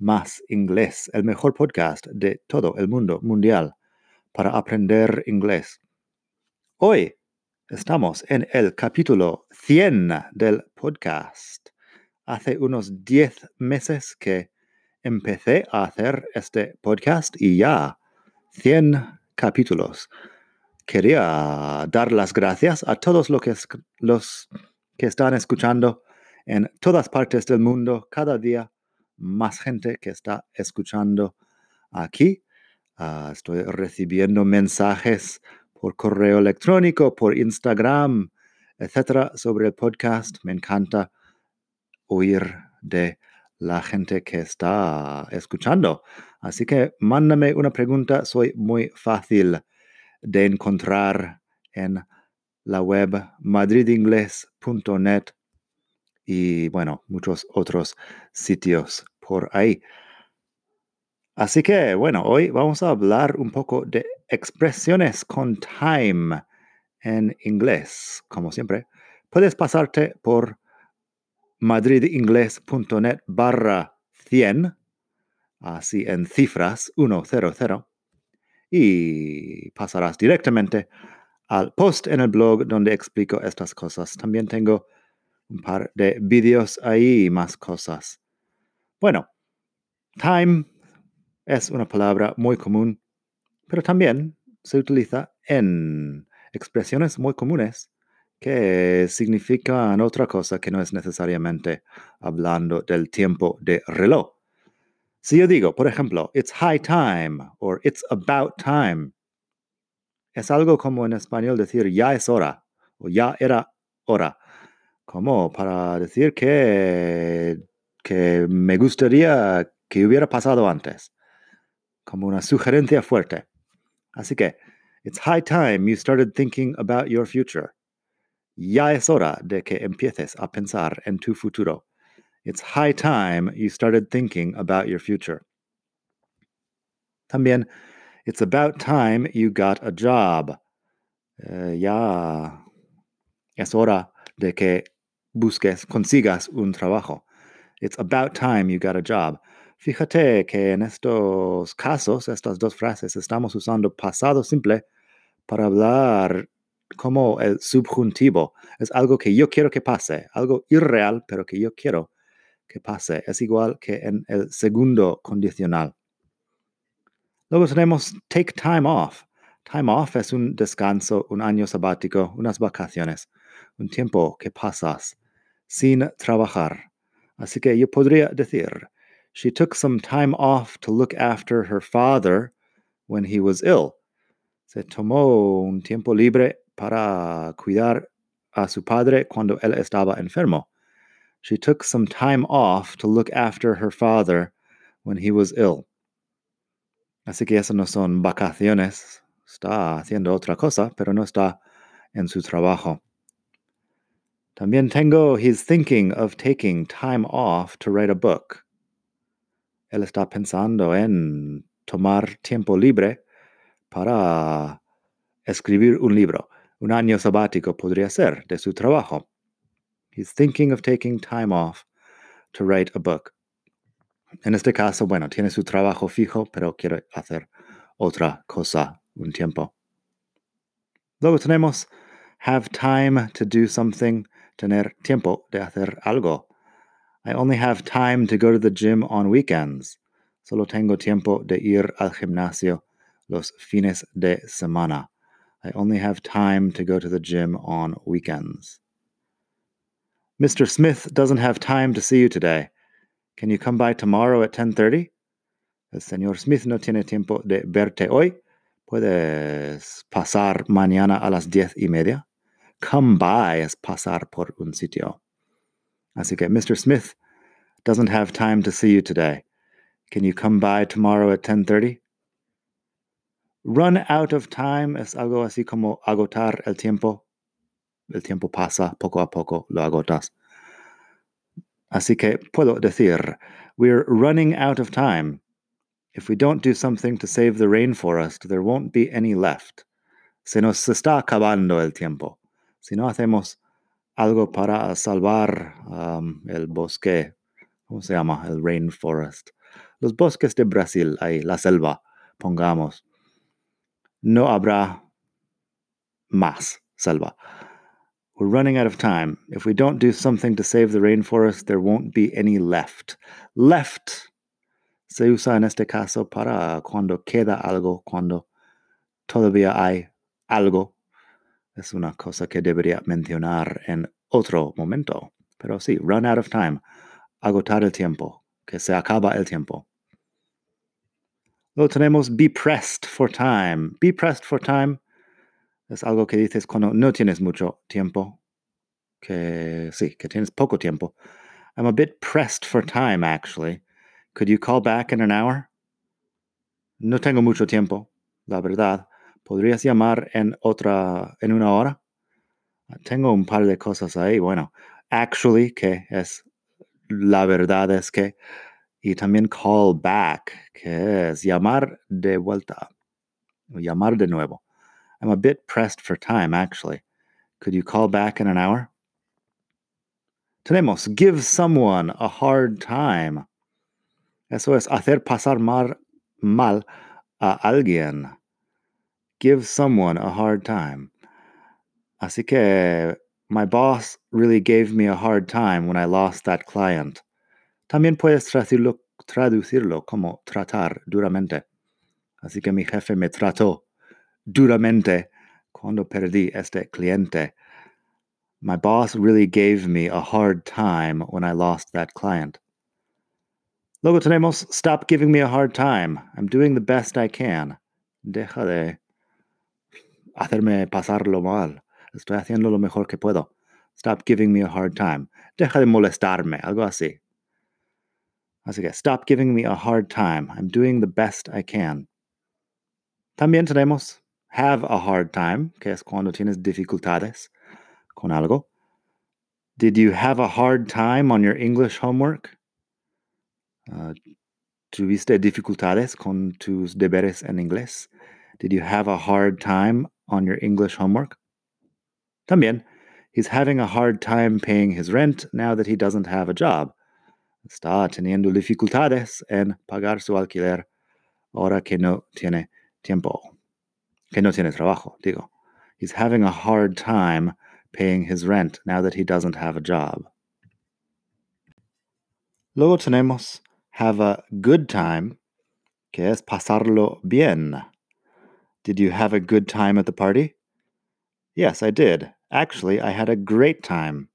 más inglés, el mejor podcast de todo el mundo mundial para aprender inglés. Hoy estamos en el capítulo 100 del podcast. Hace unos 10 meses que empecé a hacer este podcast y ya 100 capítulos. Quería dar las gracias a todos los que, los que están escuchando en todas partes del mundo cada día más gente que está escuchando aquí. Ah, estoy recibiendo mensajes por correo electrónico, por Instagram, etcétera, sobre el podcast. Me encanta oír de la gente que está escuchando. Así que mándame una pregunta. Soy muy fácil de encontrar en la web madridingles.net y bueno, muchos otros sitios por ahí. Así que bueno, hoy vamos a hablar un poco de expresiones con time en inglés, como siempre. Puedes pasarte por madridingles.net barra 100, así en cifras 100, y pasarás directamente al post en el blog donde explico estas cosas. También tengo un par de vídeos ahí y más cosas. Bueno, time es una palabra muy común, pero también se utiliza en expresiones muy comunes que significan otra cosa que no es necesariamente hablando del tiempo de reloj. Si yo digo, por ejemplo, it's high time o it's about time, es algo como en español decir ya es hora o ya era hora, como para decir que que me gustaría que hubiera pasado antes, como una sugerencia fuerte. Así que, it's high time you started thinking about your future. Ya es hora de que empieces a pensar en tu futuro. It's high time you started thinking about your future. También, it's about time you got a job. Uh, ya es hora de que busques, consigas un trabajo. It's about time you got a job. Fíjate que en estos casos, estas dos frases, estamos usando pasado simple para hablar como el subjuntivo. Es algo que yo quiero que pase, algo irreal, pero que yo quiero que pase. Es igual que en el segundo condicional. Luego tenemos take time off. Time off es un descanso, un año sabático, unas vacaciones, un tiempo que pasas sin trabajar. Así que yo podría decir, she took some time off to look after her father when he was ill. Se tomó un tiempo libre para cuidar a su padre cuando él estaba enfermo. She took some time off to look after her father when he was ill. Así que eso no son vacaciones. Está haciendo otra cosa, pero no está en su trabajo. También tengo, he's thinking of taking time off to write a book. Él está pensando en tomar tiempo libre para escribir un libro. Un año sabático podría ser de su trabajo. He's thinking of taking time off to write a book. En este caso, bueno, tiene su trabajo fijo, pero quiere hacer otra cosa un tiempo. Luego tenemos have time to do something tener tiempo de hacer algo. I only have time to go to the gym on weekends. Solo tengo tiempo de ir al gimnasio los fines de semana. I only have time to go to the gym on weekends. Mr. Smith doesn't have time to see you today. Can you come by tomorrow at 10:30? El señor Smith no tiene tiempo de verte hoy. ¿Puedes pasar mañana a las diez y media? Come by es pasar por un sitio. Así que Mr. Smith doesn't have time to see you today. Can you come by tomorrow at 10:30? Run out of time es algo así como agotar el tiempo. El tiempo pasa poco a poco, lo agotas. Así que puedo decir, we're running out of time. If we don't do something to save the rainforest, there won't be any left. Se nos está acabando el tiempo. Si no hacemos algo para salvar el bosque, ¿cómo se llama? El rainforest. Los bosques de Brasil, ahí, la selva, pongamos. No habrá más selva. We're running out of time. If we don't do something to save the rainforest, there won't be any left. Left se usa en este caso para cuando queda algo, cuando todavía hay algo. Es una cosa que debería mencionar en otro momento. Pero sí, run out of time. Agotar el tiempo. Que se acaba el tiempo. Luego tenemos be pressed for time. Be pressed for time es algo que dices cuando no tienes mucho tiempo. Que sí, que tienes poco tiempo. I'm a bit pressed for time, actually. Could you call back in an hour? No tengo mucho tiempo, la verdad. ¿Podrías llamar en otra, en una hora? Tengo un par de cosas ahí. Bueno, actually, que es la verdad es que. Y también call back, que es llamar de vuelta. Llamar de nuevo. I'm a bit pressed for time, actually. Could you call back in an hour? Tenemos give someone a hard time. Eso es hacer pasar mal, mal a alguien. Give someone a hard time. Así que my boss really gave me a hard time when I lost that client. También puedes traducirlo, traducirlo como tratar duramente. Así que mi jefe me trató duramente cuando perdí este cliente. My boss really gave me a hard time when I lost that client. Luego tenemos Stop giving me a hard time. I'm doing the best I can. Deja de hacerme pasarlo mal. Estoy haciendo lo mejor que puedo. Stop giving me a hard time. Deja de molestarme, algo así. Así que, stop giving me a hard time. I'm doing the best I can. También tenemos have a hard time, que es cuando tienes dificultades con algo. Did you have a hard time on your English homework? Uh, ¿Tuviste dificultades con tus deberes en inglés? Did you have a hard time on your English homework? También, he's having a hard time paying his rent now that he doesn't have a job. Está teniendo dificultades en pagar su alquiler ahora que no tiene tiempo. Que no tiene trabajo, digo. He's having a hard time paying his rent now that he doesn't have a job. Luego tenemos have a good time, que es pasarlo bien. Did you have a good time at the party? Yes, I did. Actually, I had a great time.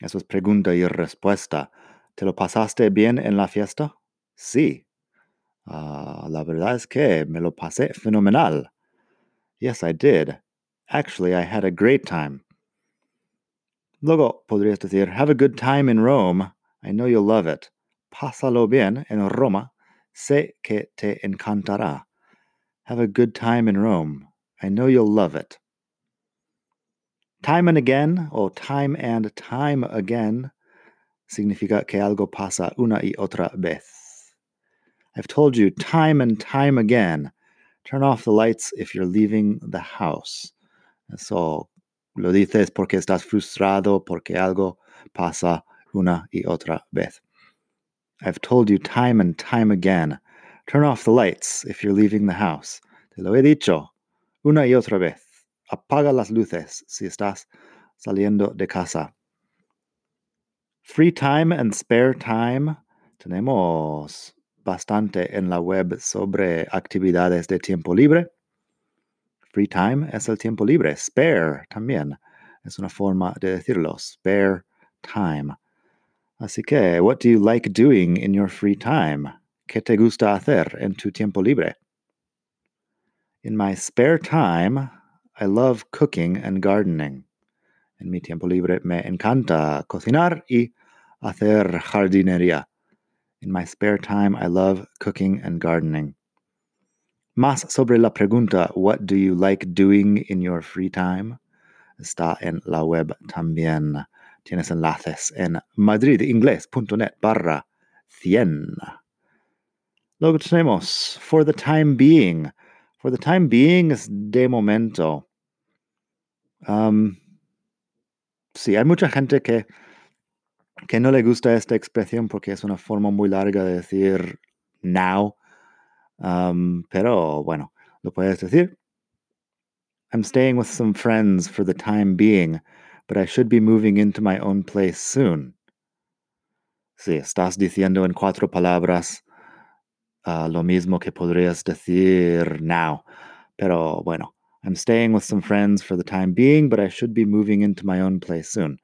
Eso es pregunta y respuesta. ¿Te lo pasaste bien en la fiesta? Sí. Uh, la verdad es que me lo pasé fenomenal. Yes, I did. Actually, I had a great time. Luego podrías decir, have a good time in Rome. I know you'll love it. Pásalo bien en Roma. Sé que te encantará. Have a good time in Rome. I know you'll love it. Time and again, o time and time again, significa que algo pasa una y otra vez. I've told you time and time again, turn off the lights if you're leaving the house. So, lo dices porque estás frustrado, porque algo pasa una y otra vez. I've told you time and time again. Turn off the lights if you're leaving the house. Te lo he dicho una y otra vez. Apaga las luces si estás saliendo de casa. Free time and spare time. Tenemos bastante en la web sobre actividades de tiempo libre. Free time es el tiempo libre. Spare también es una forma de decirlo. Spare time. Así que, what do you like doing in your free time? ¿Qué te gusta hacer en tu tiempo libre? In my spare time, I love cooking and gardening. En mi tiempo libre me encanta cocinar y hacer jardinería. In my spare time, I love cooking and gardening. Más sobre la pregunta, what do you like doing in your free time? Está en la web también. Tienes enlaces en madridingles.net barra 100. Luego tenemos for the time being. For the time being es de momento. Um, sí, hay mucha gente que, que no le gusta esta expresión porque es una forma muy larga de decir now. Um, pero bueno, lo puedes decir. I'm staying with some friends for the time being, but I should be moving into my own place soon. Sí, estás diciendo en cuatro palabras uh, lo mismo que podrías decir now. Pero bueno, I'm staying with some friends for the time being, but I should be moving into my own place soon.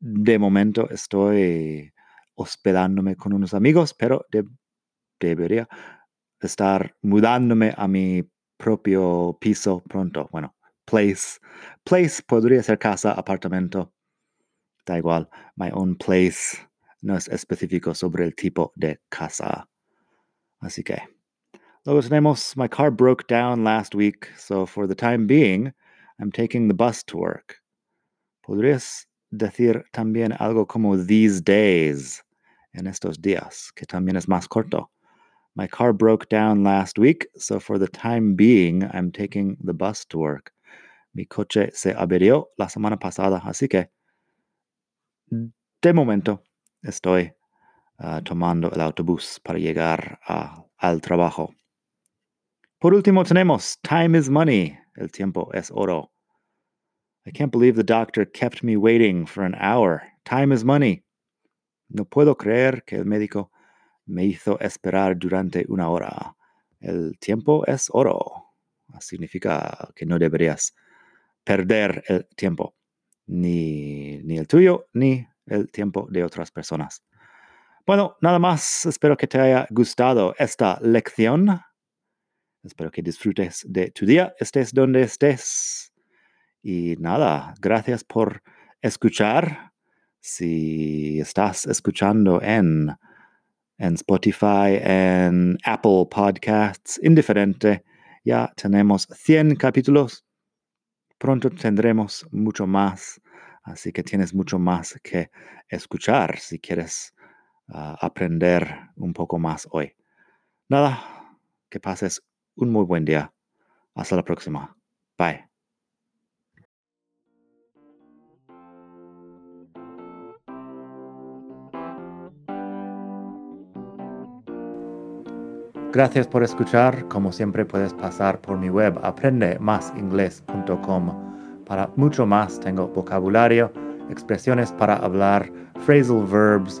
De momento estoy hospedándome con unos amigos, pero de, debería estar mudándome a mi propio piso pronto. Bueno, place. Place podría ser casa, apartamento. Da igual. My own place no es específico sobre el tipo de casa. Así que. Luego tenemos, my car broke down last week, so for the time being, I'm taking the bus to work. Podrías decir también algo como these days, en estos días, que también es más corto. My car broke down last week, so for the time being, I'm taking the bus to work. Mi coche se averió la semana pasada, así que de momento estoy uh, tomando el autobús para llegar a, al trabajo. Por último tenemos time is money. El tiempo es oro. I can't believe the doctor kept me waiting for an hour. Time is money. No puedo creer que el médico me hizo esperar durante una hora. El tiempo es oro. Significa que no deberías perder el tiempo, ni, ni el tuyo, ni el tiempo de otras personas. Bueno, nada más. Espero que te haya gustado esta lección. Espero que disfrutes de tu día, estés donde estés. Y nada, gracias por escuchar. Si estás escuchando en en Spotify, en Apple Podcasts, indiferente. Ya tenemos 100 capítulos. Pronto tendremos mucho más, así que tienes mucho más que escuchar si quieres aprender un poco más hoy. Nada, que pases un muy buen día. Hasta la próxima. Bye. Gracias por escuchar. Como siempre puedes pasar por mi web aprendemasingles.com. Para mucho más tengo vocabulario, expresiones para hablar, phrasal verbs,